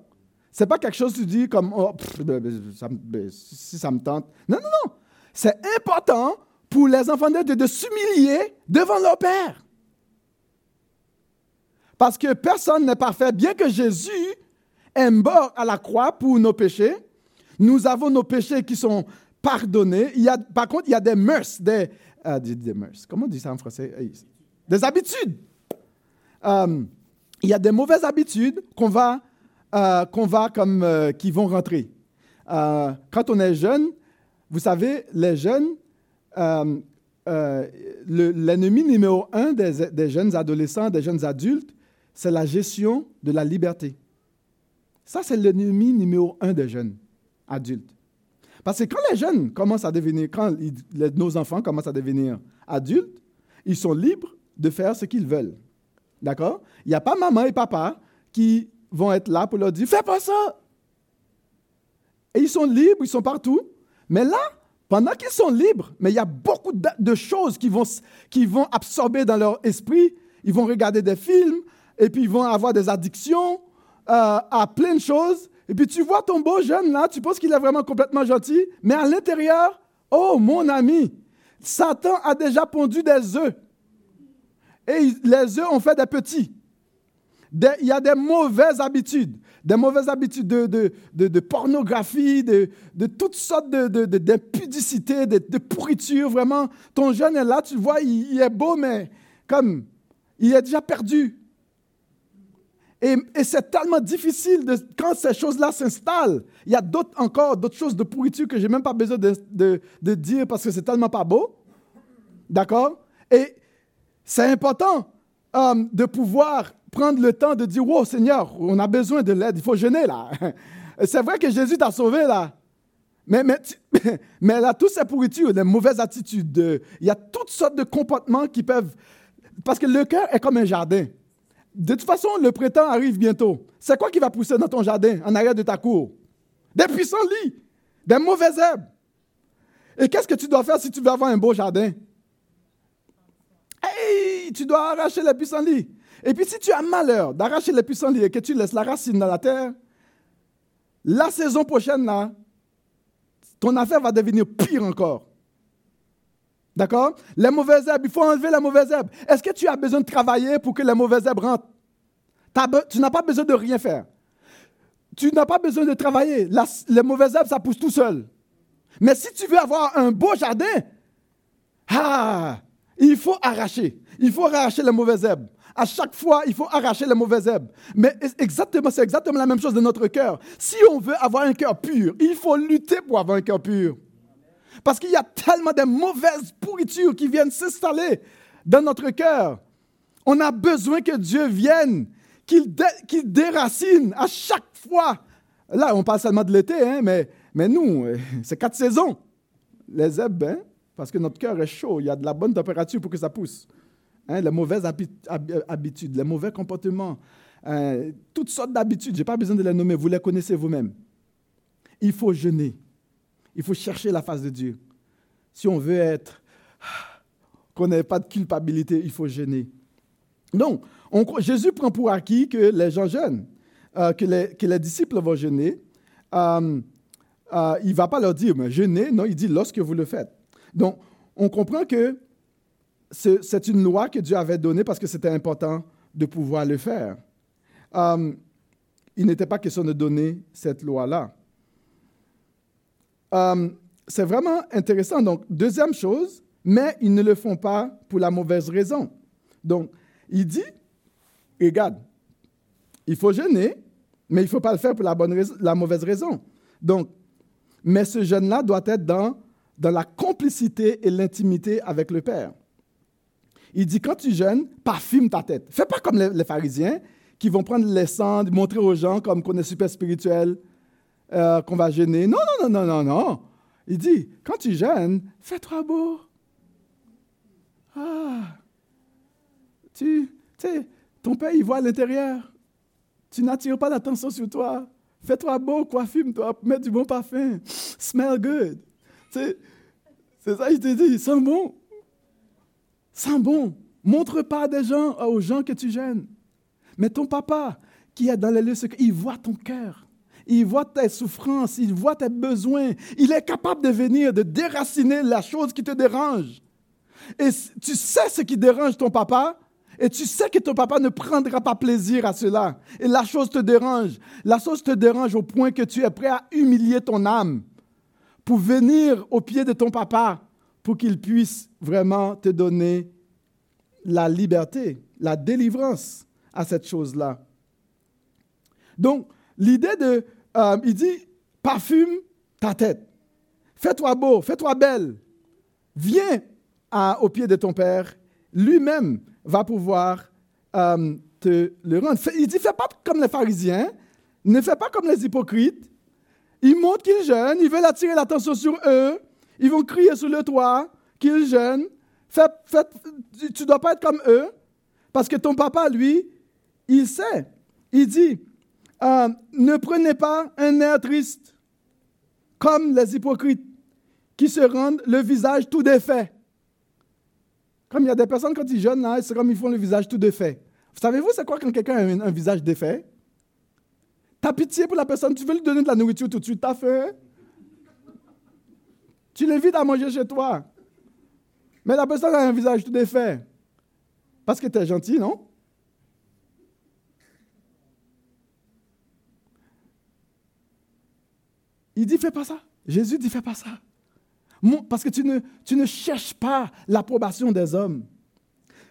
C'est pas quelque chose que tu dis comme oh, ben, ben, si ça me tente. Non, non, non. C'est important pour les enfants de Dieu de s'humilier devant leur Père. Parce que personne n'est parfait. Bien que Jésus est mort à la croix pour nos péchés, nous avons nos péchés qui sont pardonnés. Il y a, par contre, il y a des mœurs, des, euh, des, mœurs. Comment on dit ça en français? Des habitudes. Euh, il y a des mauvaises habitudes qu'on va euh, qu'on va comme euh, qui vont rentrer. Euh, quand on est jeune, vous savez, les jeunes, l'ennemi numéro un des, des, jeunes adolescents, des jeunes adultes, c'est la gestion de la liberté. Ça, c'est l'ennemi numéro un des jeunes adultes. Parce que quand les jeunes commencent à devenir, quand nos enfants commencent à devenir adultes, ils sont libres de faire ce qu'ils veulent. D'accord? Il n'y a pas maman et papa qui vont être là pour leur dire Fais pas ça Et ils sont libres, ils sont partout. Mais là, pendant qu'ils sont libres, mais il y a beaucoup de choses qui vont, qui vont absorber dans leur esprit. Ils vont regarder des films, et puis ils vont avoir des addictions euh, à plein de choses. Et puis tu vois ton beau jeune là, tu penses qu'il est vraiment complètement gentil, mais à l'intérieur, oh mon ami, Satan a déjà pondu des œufs. Et les œufs ont fait des petits il y a des mauvaises habitudes, des mauvaises habitudes de, de, pornographie, de, toutes sortes d'impudicité, de, de, pourriture. Vraiment, ton jeune est là, tu vois, il, est beau, mais comme il est déjà perdu. Et, c'est tellement difficile de, quand ces choses-là s'installent. Il y a d'autres encore, d'autres choses de pourriture que je n'ai même pas besoin de, dire parce que c'est tellement pas beau. D'accord? Et c'est important de pouvoir prendre le temps de dire, wow, Seigneur, on a besoin de l'aide, il faut jeûner là. [LAUGHS] C'est vrai que Jésus t'a sauvé là. Mais, mais, [LAUGHS] mais là, toutes ces pourritures, les mauvaises attitudes, il y a toutes sortes de comportements qui peuvent... Parce que le cœur est comme un jardin. De toute façon, le printemps arrive bientôt. C'est quoi qui va pousser dans ton jardin, en arrière de ta cour? Des puissants lits, des mauvaises herbes. Et qu'est-ce que tu dois faire si tu veux avoir un beau jardin? Tu dois arracher les puissants lits. Et puis si tu as malheur d'arracher les pissenlits et que tu laisses la racine dans la terre, la saison prochaine, là, ton affaire va devenir pire encore. D'accord? Les mauvaises herbes, il faut enlever les mauvaises herbes. Est-ce que tu as besoin de travailler pour que les mauvaises herbes rentrent? Tu n'as pas besoin de rien faire. Tu n'as pas besoin de travailler. les mauvaises herbes, ça pousse tout seul. Mais si tu veux avoir un beau jardin, ah, il faut arracher. Il faut arracher les mauvaises herbes. À chaque fois, il faut arracher les mauvaises herbes. Mais exactement, c'est exactement la même chose de notre cœur. Si on veut avoir un cœur pur, il faut lutter pour avoir un cœur pur. Parce qu'il y a tellement de mauvaises pourritures qui viennent s'installer dans notre cœur. On a besoin que Dieu vienne, qu'il déracine à chaque fois. Là, on parle seulement de l'été, hein, mais, mais nous, [LAUGHS] c'est quatre saisons. Les herbes, hein, parce que notre cœur est chaud, il y a de la bonne température pour que ça pousse. Hein, les mauvaises habitudes, les mauvais comportements, euh, toutes sortes d'habitudes, je n'ai pas besoin de les nommer, vous les connaissez vous-même. Il faut jeûner. Il faut chercher la face de Dieu. Si on veut être, qu'on n'ait pas de culpabilité, il faut jeûner. Donc, Jésus prend pour acquis que les gens jeûnent, euh, que, les, disciples vont jeûner. Euh, il ne va pas leur dire, mais jeûnez, non, il dit lorsque vous le faites. Donc, on comprend que c'est une loi que Dieu avait donnée parce que c'était important de pouvoir le faire. Euh, il n'était pas question de donner cette loi-là. Euh, c'est vraiment intéressant. Donc, deuxième chose, mais ils ne le font pas pour la mauvaise raison. Donc, il dit, regarde, il faut jeûner, mais il ne faut pas le faire pour la, la mauvaise raison. Donc, mais ce jeûne-là doit être dans, dans la complicité et l'intimité avec le Père. Il dit, quand tu jeûnes, parfume ta tête. Fais pas comme les, pharisiens qui vont prendre les sangs, montrer aux gens comme qu'on est super spirituel, euh, qu'on va jeûner. Non, non, non, non, non, non. Il dit, quand tu jeûnes, fais-toi beau. Ah, tu sais, ton père, il voit à l'intérieur. Tu n'attires pas l'attention sur toi. Fais-toi beau, coiffume-toi, mets du bon parfum. Smell good. C'est ça, il te dit, sens bon. Sens bon. Montre pas des gens, aux gens que tu gênes. Mais ton papa, qui est dans les lieux secrets, il voit ton cœur. Il voit tes souffrances, il voit tes besoins. Il est capable de venir, de déraciner la chose qui te dérange. Et tu sais ce qui dérange ton papa, et tu sais que ton papa ne prendra pas plaisir à cela. Et la chose te dérange. La chose te dérange au point que tu es prêt à humilier ton âme pour venir au pied de ton papa pour qu'il puisse vraiment te donner la liberté, la délivrance à cette chose-là. Donc, l'idée de, euh, il dit, parfume ta tête. Fais-toi beau, fais-toi belle. Viens au pied de ton Père. Lui-même va pouvoir euh, te le rendre. Il dit, fais pas comme les pharisiens, ne fais pas comme les hypocrites. Ils montrent qu'ils jeûnent, ils veulent attirer l'attention sur eux, ils vont crier sur le toit qu'ils jeûnent. tu ne dois pas être comme eux, parce que ton papa, lui, il sait. Il dit, euh, ne prenez pas un air triste, comme les hypocrites, qui se rendent le visage tout défait. Comme il y a des personnes, quand ils jeûnent, c'est comme ils font le visage tout défait. Savez-vous, c'est quoi quand quelqu'un a un, visage défait? Tu pitié pour la personne, tu veux lui donner de la nourriture tout de suite, t'as faim? Tu l'évites à manger chez toi. Mais la personne a un visage tout défait. Parce que tu es gentil, non? Il dit, fais pas ça. Jésus dit, fais pas ça. Parce que tu ne cherches pas l'approbation des hommes.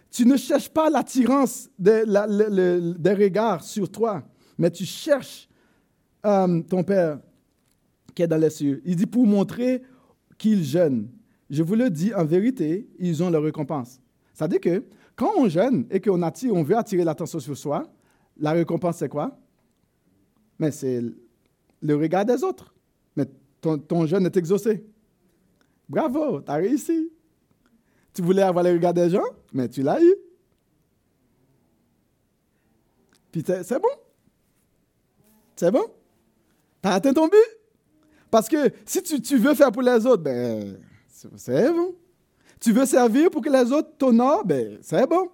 Tu ne cherches pas l'attirance des, regards sur toi, mais tu cherches euh, ton Père qui est dans les cieux. Il dit pour montrer qu'ils jeûnent. Je vous le dis, en vérité, ils ont leur récompense. Ça dit que quand on jeûne et qu'on attire, on veut attirer l'attention sur soi, la récompense, c'est quoi? Mais c'est le regard des autres. Mais ton, ton jeûne est exaucé. Bravo, tu as réussi. Tu voulais avoir le regard des gens, mais tu l'as eu. Puis c'est bon. C'est bon? Tu as atteint ton but? Parce que si tu, veux faire pour les autres, ben, c'est bon. Tu veux servir pour que les autres t'honorent, ben, c'est bon.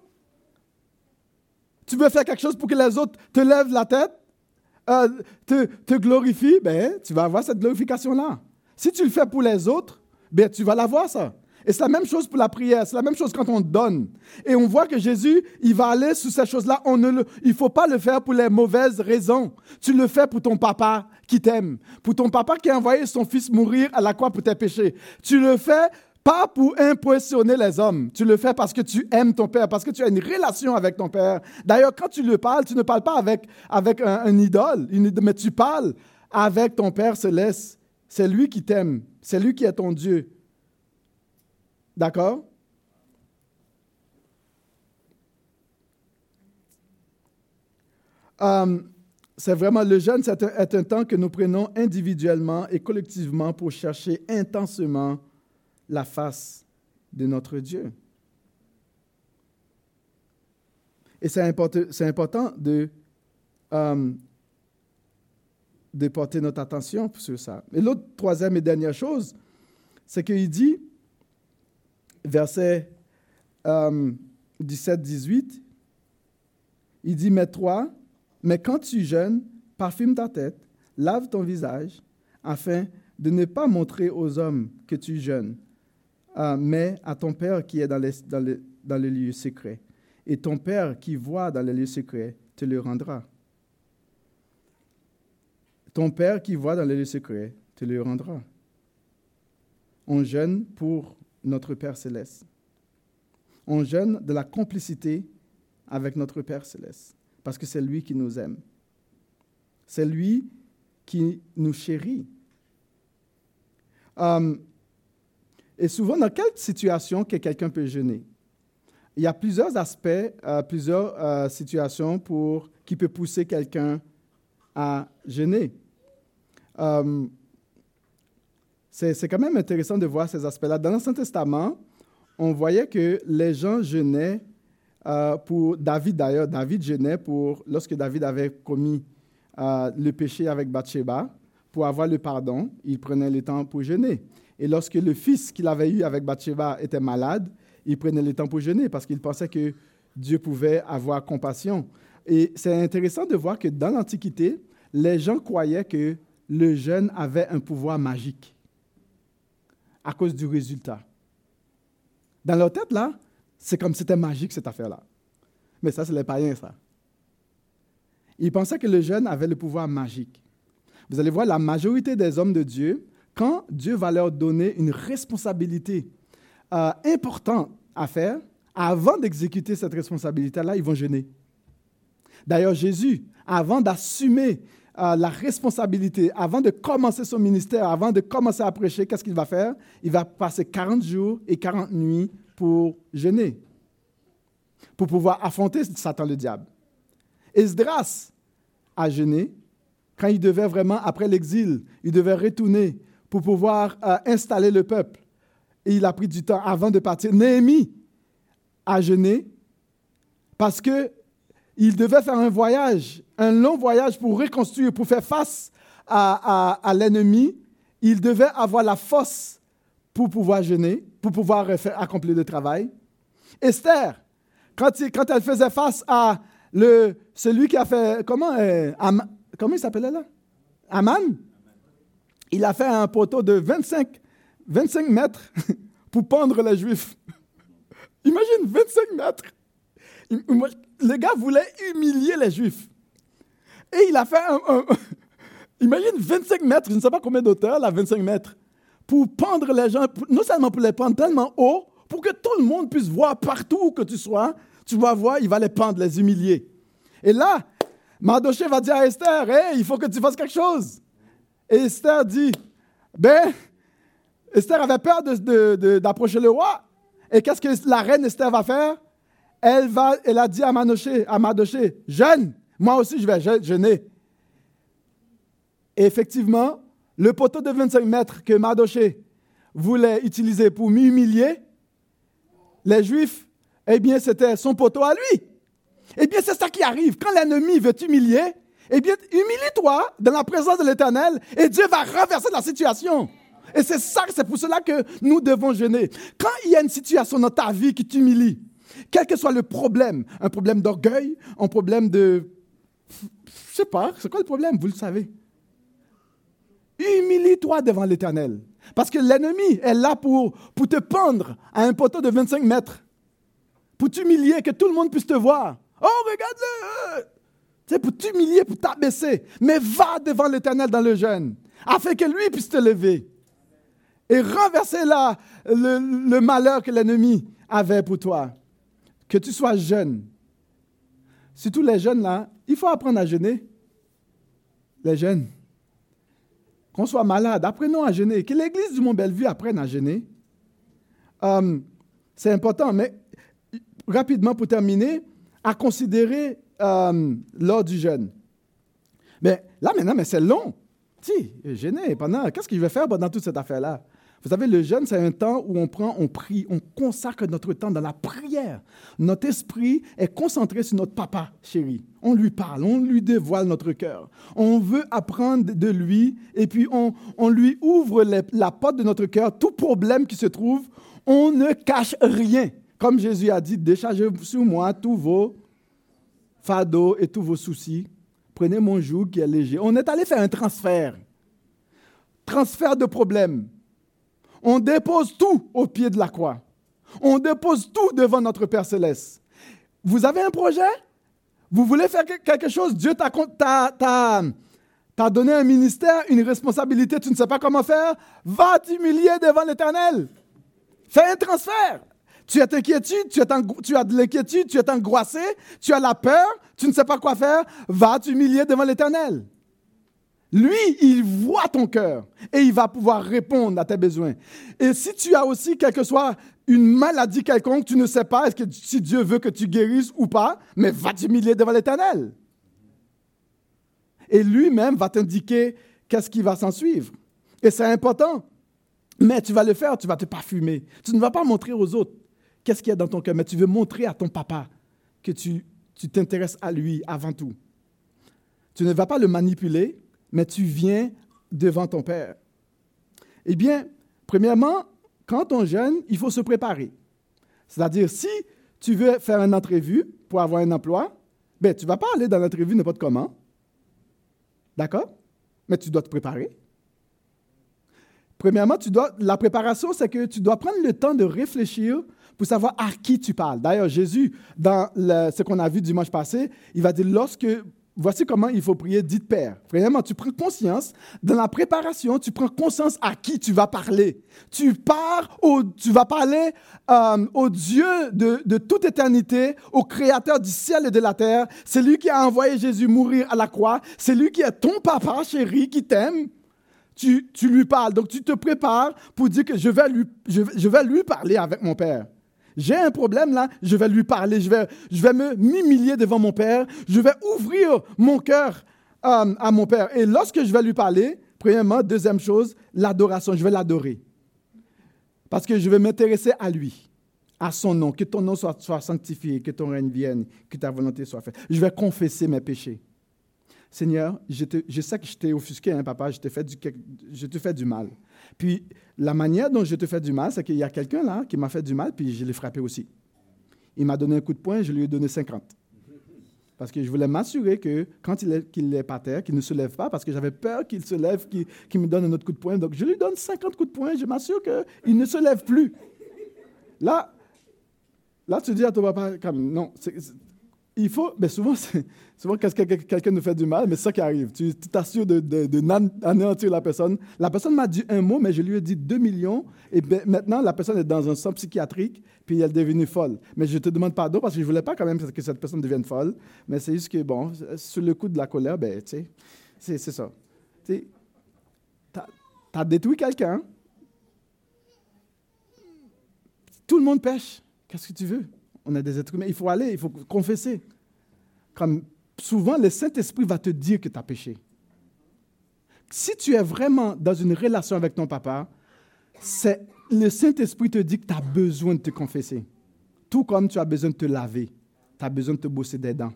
Tu veux faire quelque chose pour que les autres te lèvent la tête, euh, te, te glorifient, ben, tu vas avoir cette glorification-là. Si tu le fais pour les autres, ben, tu vas l'avoir ça. Et c'est la même chose pour la prière, c'est la même chose quand on donne. Et on voit que Jésus, il va aller sous ces choses-là. On ne il ne faut pas le faire pour les mauvaises raisons. Tu le fais pour ton papa qui t'aime, pour ton papa qui a envoyé son fils mourir à la croix pour tes péchés. Tu le fais pas pour impressionner les hommes. Tu le fais parce que tu aimes ton père, parce que tu as une relation avec ton père. D'ailleurs, quand tu le parles, tu ne parles pas avec, avec un, un idole, mais tu parles avec ton père céleste. C'est lui qui t'aime. C'est lui qui est ton Dieu. D'accord? Euh, c'est vraiment le jeûne, c'est un, temps que nous prenons individuellement et collectivement pour chercher intensément la face de notre Dieu. Et c'est important, de euh, de porter notre attention sur ça. Et l'autre, troisième et dernière chose, c'est qu'il dit, verset 17-18, euh, il dit, mais toi, mais quand tu jeûnes, parfume ta tête, lave ton visage, afin de ne pas montrer aux hommes que tu jeûnes, euh, mais à ton Père qui est dans, les, dans, le, dans le lieu secret. et ton Père qui voit dans les lieux secrets te le rendra. Ton Père qui voit dans les lieux secrets te le rendra. On jeûne pour notre Père céleste. On jeûne de la complicité avec notre Père céleste, parce que c'est lui qui nous aime. C'est lui qui nous chérit. Euh, et souvent, dans quelle situation que quelqu'un peut jeûner? Il y a plusieurs aspects, euh, plusieurs euh, situations pour, qui peuvent pousser quelqu'un à jeûner. C'est quand même intéressant de voir ces aspects-là. Dans l'Ancien Testament, on voyait que les gens jeûnaient pour David d'ailleurs. David jeûnait pour lorsque David avait commis le péché avec Bathsheba pour avoir le pardon, il prenait le temps pour jeûner. Et lorsque le fils qu'il avait eu avec Bathsheba était malade, il prenait le temps pour jeûner parce qu'il pensait que Dieu pouvait avoir compassion. Et c'est intéressant de voir que dans l'Antiquité, les gens croyaient que le jeûne avait un pouvoir magique à cause du résultat. Dans leur tête, là, c'est comme si c'était magique cette affaire-là. Mais ça, c'est les païens, ça. Ils pensaient que le jeûne avait le pouvoir magique. Vous allez voir, la majorité des hommes de Dieu, quand Dieu va leur donner une responsabilité euh, importante à faire, avant d'exécuter cette responsabilité-là, ils vont jeûner. D'ailleurs, Jésus, avant d'assumer euh, la responsabilité, avant de commencer son ministère, avant de commencer à prêcher, qu'est-ce qu'il va faire? Il va passer 40 jours et 40 nuits pour jeûner, pour pouvoir affronter Satan le diable. Esdras a jeûné quand il devait vraiment, après l'exil, il devait retourner pour pouvoir euh, installer le peuple. Et il a pris du temps avant de partir. Néhémie a jeûné parce que il devait faire un voyage, un long voyage pour reconstruire, pour faire face à, l'ennemi. Il devait avoir la force pour pouvoir jeûner, pour pouvoir accomplir le travail. Esther, quand, quand elle faisait face à le, celui qui a fait, comment, euh, comment il s'appelait là? Aman Il a fait un poteau de 25, 25 mètres [LAUGHS] pour pendre les Juifs. [LAUGHS] Imagine 25 mètres. Le gars voulait humilier les Juifs. Et il a fait un, [LAUGHS] imagine 25 mètres, je ne sais pas combien d'auteur, là, 25 mètres, pour pendre les gens, non seulement pour les pendre tellement haut, pour que tout le monde puisse voir partout où que tu sois, tu vas voir, il va les pendre, les humilier. Et là, Mardoché va dire à Esther, hey, il faut que tu fasses quelque chose. Et Esther dit, ben, Esther avait peur d'approcher le roi. Et qu'est-ce que la reine Esther va faire? Elle, va, elle a dit à Mardoché, à jeûne, moi aussi je vais jeûner. Et effectivement, le poteau de 25 mètres que Mardoché voulait utiliser pour m'humilier, les Juifs, eh bien, c'était son poteau à lui. Eh bien, c'est ça qui arrive. Quand l'ennemi veut t'humilier, eh bien, humilie-toi dans la présence de l'Éternel et Dieu va renverser la situation. Et c'est ça, c'est pour cela que nous devons jeûner. Quand il y a une situation dans ta vie qui t'humilie, quel que soit le problème, un problème d'orgueil, un problème de... Je sais pas, c'est quoi le problème, vous le savez. Humilie-toi devant l'Éternel. Parce que l'ennemi est là pour, pour te pendre à un poteau de 25 mètres, pour t'humilier, que tout le monde puisse te voir. Oh, regarde-le! C'est pour t'humilier, pour t'abaisser. Mais va devant l'Éternel dans le jeûne, afin que lui puisse te lever et renverser là le, malheur que l'ennemi avait pour toi. Que tu sois jeune. Surtout les jeunes là, il faut apprendre à jeûner. Les jeunes. Qu'on soit malade, apprenons à jeûner. Que l'Église du Mont-Bellevue apprenne à jeûner. Euh, c'est important, mais rapidement pour terminer, à considérer euh, lors du jeûne. Mais là, maintenant, mais c'est long. Si, jeûner pendant. Qu'est-ce que je vais faire pendant toute cette affaire-là? Vous savez, le jeûne, c'est un temps où on prend, on prie, on consacre notre temps dans la prière. Notre esprit est concentré sur notre papa chéri. On lui parle, on lui dévoile notre cœur. On veut apprendre de lui et puis on, on lui ouvre la porte de notre cœur. Tout problème qui se trouve, on ne cache rien. Comme Jésus a dit, déchargez sur moi tous vos fardeaux et tous vos soucis. Prenez mon joug qui est léger. On est allé faire un transfert. Transfert de problèmes. On dépose tout au pied de la croix. On dépose tout devant notre Père céleste. Vous avez un projet? Vous voulez faire quelque chose? Dieu t'a donné un ministère, une responsabilité, tu ne sais pas comment faire? Va t'humilier devant l'Éternel. Fais un transfert. Tu as inquiétude, tu, tu as de l'inquiétude, tu es angoissé, tu as la peur, tu ne sais pas quoi faire. Va t'humilier devant l'Éternel. Lui, il voit ton cœur et il va pouvoir répondre à tes besoins. Et si tu as aussi, quelle que soit une maladie quelconque, tu ne sais pas est-ce que si Dieu veut que tu guérisses ou pas, mais va t'humilier devant l'Éternel. Et lui-même va t'indiquer qu'est-ce qui va s'en suivre. Et c'est important. Mais tu vas le faire, tu vas te parfumer. Tu ne vas pas montrer aux autres qu'est-ce qu'il y a dans ton cœur, mais tu veux montrer à ton papa que tu t'intéresses à lui avant tout. Tu ne vas pas le manipuler, mais tu viens devant ton Père. Eh bien, premièrement, quand on jeûne, il faut se préparer. C'est-à-dire, si tu veux faire une entrevue pour avoir un emploi, ben, tu ne vas pas aller dans l'entrevue n'importe comment. D'accord? Mais tu dois te préparer. Premièrement, tu dois, la préparation, c'est que tu dois prendre le temps de réfléchir pour savoir à qui tu parles. D'ailleurs, Jésus, dans ce qu'on a vu dimanche passé, il va dire, lorsque Voici comment il faut prier, dites Père. Vraiment, tu prends conscience, dans la préparation, tu prends conscience à qui tu vas parler. Tu pars, au, tu vas parler euh, au Dieu de, de, toute éternité, au Créateur du ciel et de la terre. C'est lui qui a envoyé Jésus mourir à la croix. C'est lui qui est ton papa chéri, qui t'aime. Tu, tu, lui parles. Donc tu te prépares pour dire que je vais lui, je, je vais lui parler avec mon Père. J'ai un problème là, je vais lui parler, je vais, me m'humilier devant mon Père, je vais ouvrir mon cœur euh, à mon Père. Et lorsque je vais lui parler, premièrement, deuxième chose, l'adoration, je vais l'adorer. Parce que je vais m'intéresser à lui, à son nom, que ton nom soit sanctifié, que ton règne vienne, que ta volonté soit faite. Je vais confesser mes péchés. Seigneur, je, sais que je t'ai offusqué, hein, papa, je te, fais du, te fais du mal. Puis la manière dont je te fais du mal, c'est qu'il y a quelqu'un là qui m'a fait du mal, puis je l'ai frappé aussi. Il m'a donné un coup de poing, je lui ai donné 50. Parce que je voulais m'assurer que quand il est, par terre, qu'il ne se lève pas, parce que j'avais peur qu'il se lève, qu'il, me donne un autre coup de poing. Donc je lui donne 50 coups de poing, je m'assure qu'il ne se lève plus. Là, là tu dis à ton papa, non, il faut, mais souvent, souvent quand quelqu'un nous fait du mal, mais c'est ça qui arrive. Tu t'assures de, la personne. La personne m'a dit un mot, mais je lui ai dit deux millions. Et ben, maintenant, la personne est dans un centre psychiatrique, puis elle est devenue folle. Mais je te demande pardon parce que je ne voulais pas quand même que cette personne devienne folle. Mais c'est juste que, bon, sur le coup de la colère, ben, tu c'est ça. Tu as détruit quelqu'un. Tout le monde pêche. Qu'est-ce que tu veux? On a des êtres humains. Il faut aller, il faut confesser. Comme souvent, le Saint-Esprit va te dire que tu as péché. Si tu es vraiment dans une relation avec ton papa, c'est le Saint-Esprit te dit que tu as besoin de te confesser. Tout comme tu as besoin de te laver, tu as besoin de te bosser des dents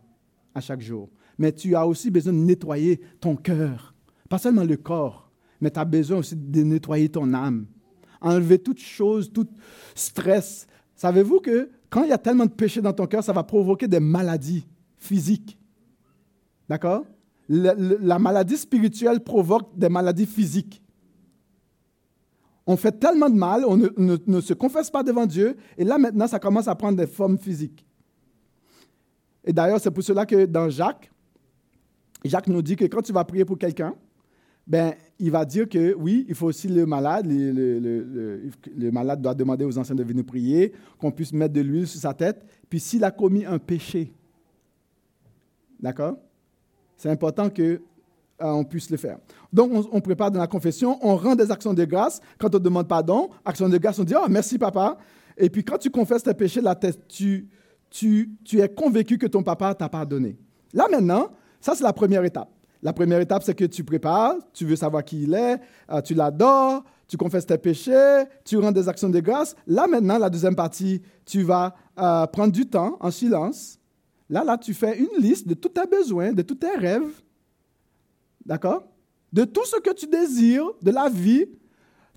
à chaque jour. Mais tu as aussi besoin de nettoyer ton cœur. Pas seulement le corps, mais tu as besoin aussi de nettoyer ton âme. Enlever toute chose, tout stress. Savez-vous que quand il y a tellement de péché dans ton cœur, ça va provoquer des maladies physiques. D'accord? La, maladie spirituelle provoque des maladies physiques. On fait tellement de mal, on ne, se confesse pas devant Dieu, et là maintenant, ça commence à prendre des formes physiques. Et d'ailleurs, c'est pour cela que dans Jacques, Jacques nous dit que quand tu vas prier pour quelqu'un, ben, il va dire que oui, il faut aussi le malade, le, malade doit demander aux anciens de venir prier, qu'on puisse mettre de l'huile sur sa tête. Puis s'il a commis un péché, d'accord? C'est important qu'on euh, on puisse le faire. Donc, on, prépare dans la confession, on rend des actions de grâce. Quand on demande pardon, action de grâce, on dit Oh, merci papa. Et puis quand tu confesses tes péchés, la tête, tu, tu, tu es convaincu que ton papa t'a pardonné. Là maintenant, ça c'est la première étape. La première étape, c'est que tu prépares, tu veux savoir qui il est, euh, tu l'adores, tu confesses tes péchés, tu rends des actions de grâce. Là, maintenant, la deuxième partie, tu vas euh, prendre du temps en silence. Là, là, tu fais une liste de tous tes besoins, de tous tes rêves. D'accord? De tout ce que tu désires de la vie,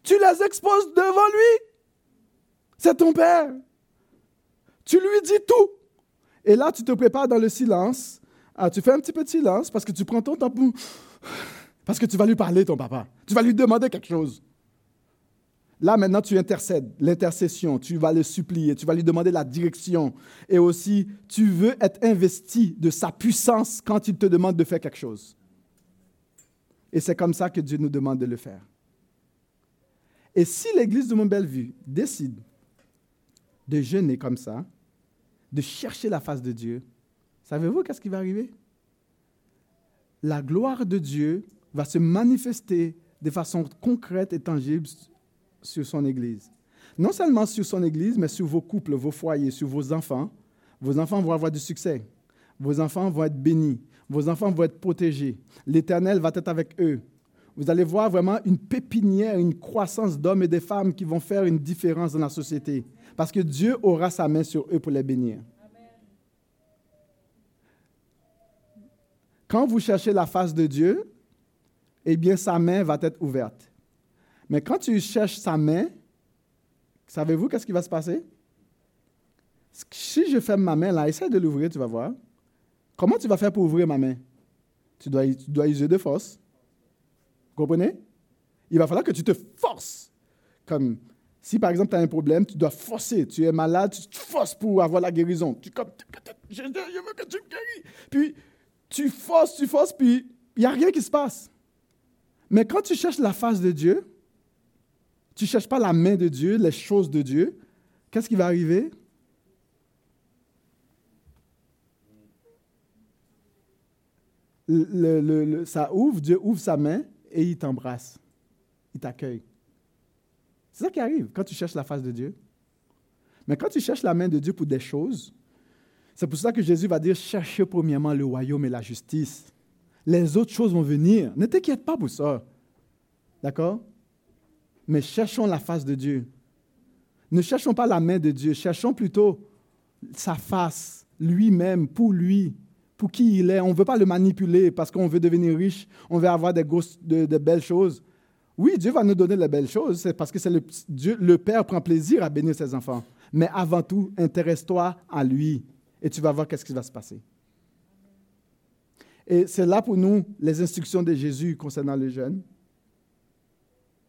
tu les exposes devant lui. C'est ton Père. Tu lui dis tout. Et là, tu te prépares dans le silence ah, tu fais un petit peu de silence parce que tu prends ton temps pour... Parce que tu vas lui parler, ton papa. Tu vas lui demander quelque chose. Là, maintenant, tu intercèdes, l'intercession, tu vas le supplier, tu vas lui demander la direction. Et aussi, tu veux être investi de sa puissance quand il te demande de faire quelque chose. Et c'est comme ça que Dieu nous demande de le faire. Et si l'Église de Mont-Bellevue décide de jeûner comme ça, de chercher la face de Dieu, savez-vous qu'est-ce qui va arriver? La gloire de Dieu va se manifester de façon concrète et tangible sur son Église. Non seulement sur son Église, mais sur vos couples, vos foyers, sur vos enfants. Vos enfants vont avoir du succès. Vos enfants vont être bénis. Vos enfants vont être protégés. L'Éternel va être avec eux. Vous allez voir vraiment une pépinière, une croissance d'hommes et de femmes qui vont faire une différence dans la société. Parce que Dieu aura sa main sur eux pour les bénir. Quand vous cherchez la face de Dieu, eh bien, sa main va être ouverte. Mais quand tu cherches sa main, savez-vous qu'est-ce qui va se passer? Si je ferme ma main là, essaie de l'ouvrir, tu vas voir. Comment tu vas faire pour ouvrir ma main? Tu dois, tu dois user de force. Vous comprenez? Il va falloir que tu te forces. Comme si par exemple tu as un problème, tu dois forcer. Tu es malade, tu te forces pour avoir la guérison. Tu comme, je, veux que tu me guéris. Puis tu forces, tu forces, puis il n'y a rien qui se passe. Mais quand tu cherches la face de Dieu, tu ne cherches pas la main de Dieu, les choses de Dieu, qu'est-ce qui va arriver? Ça ouvre, Dieu ouvre sa main et il t'embrasse. Il t'accueille. C'est ça qui arrive quand tu cherches la face de Dieu. Mais quand tu cherches la main de Dieu pour des choses, c'est pour ça que Jésus va dire cherchez premièrement le royaume et la justice. Les autres choses vont venir. Ne t'inquiète pas pour ça. D'accord? Mais cherchons la face de Dieu. Ne cherchons pas la main de Dieu, cherchons plutôt sa face, lui-même, pour lui, pour qui il est. On ne veut pas le manipuler parce qu'on veut devenir riche, on veut avoir des, de, belles choses. Oui, Dieu va nous donner les belles choses, c'est parce que c'est le, le Père prend plaisir à bénir ses enfants. Mais avant tout, intéresse-toi à lui et tu vas voir qu'est-ce qui va se passer. Et c'est là pour nous les instructions de Jésus concernant les jeunes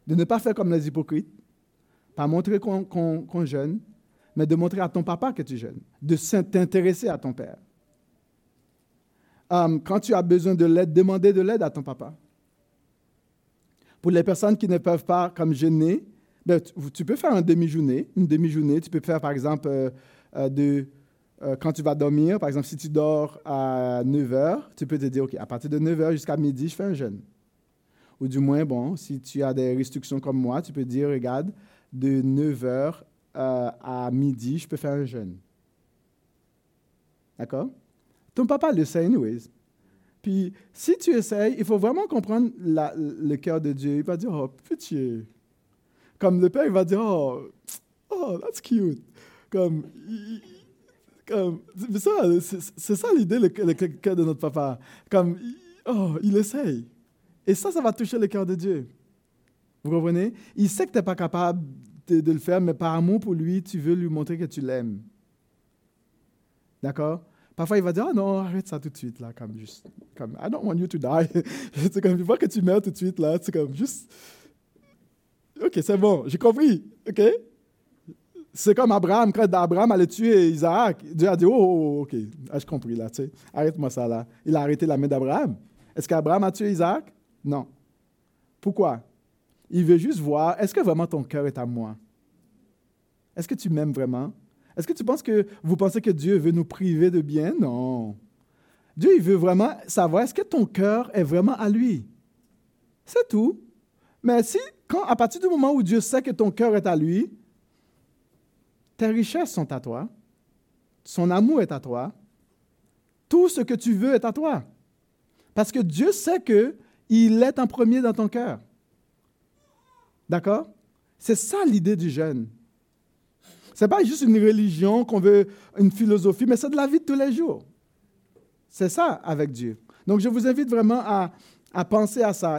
de ne pas faire comme les hypocrites, pas montrer qu'on jeûne, mais de montrer à ton papa que tu jeûnes, de t'intéresser à ton père. Um, quand tu as besoin de l'aide, demander de l'aide à ton papa. Pour les personnes qui ne peuvent pas comme jeûner, ben, tu, peux faire une demi-journée. Une demi-journée, tu peux faire par exemple euh, euh, de, euh, quand tu vas dormir, par exemple si tu dors à 9 h, tu peux te dire, OK, à partir de 9 h jusqu'à midi, je fais un jeûne. Ou du moins, bon, si tu as des restrictions comme moi, tu peux dire, regarde, de 9 h euh, à midi, je peux faire un jeûne. D'accord? Ton papa le sait, anyways. Puis, si tu essayes, il faut vraiment comprendre le cœur de Dieu. Il va dire, oh, pitié. Comme le père, il va dire, oh, oh that's cute. Comme, comme c'est ça l'idée, le, cœur de notre papa. Comme, oh, il essaye. Et ça, ça va toucher le cœur de Dieu. Vous comprenez? Il sait que tu n'es pas capable de, le faire, mais par amour pour lui, tu veux lui montrer que tu l'aimes. D'accord? Parfois, il va dire, ah non, arrête ça tout de suite, là, comme juste, comme, I don't want you to die. [LAUGHS] c'est comme, il que tu meurs tout de suite, là, c'est comme, juste, ok, c'est bon, j'ai compris, ok? C'est comme Abraham, quand Abraham allait tuer Isaac, Dieu a dit, oh, oh, oh ok, j'ai compris, là, tu sais, arrête-moi ça, là. Il a arrêté la main d'Abraham. Est-ce qu'Abraham a tué Isaac? Non. Pourquoi? Il veut juste voir, est-ce que vraiment ton cœur est à moi? Est-ce que tu m'aimes vraiment? Est-ce que tu penses que vous pensez que Dieu veut nous priver de bien? Non. Dieu, il veut vraiment savoir, est-ce que ton cœur est vraiment à lui? C'est tout. Mais si, quand, à partir du moment où Dieu sait que ton cœur est à lui, tes richesses sont à toi, son amour est à toi, tout ce que tu veux est à toi. Parce que Dieu sait que il est en premier dans ton cœur. D'accord? C'est ça l'idée du jeûne. Ce n'est pas juste une religion qu'on veut, une philosophie, mais c'est de la vie de tous les jours. C'est ça avec Dieu. Donc je vous invite vraiment à penser à ça.